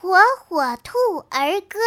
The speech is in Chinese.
火火兔儿歌。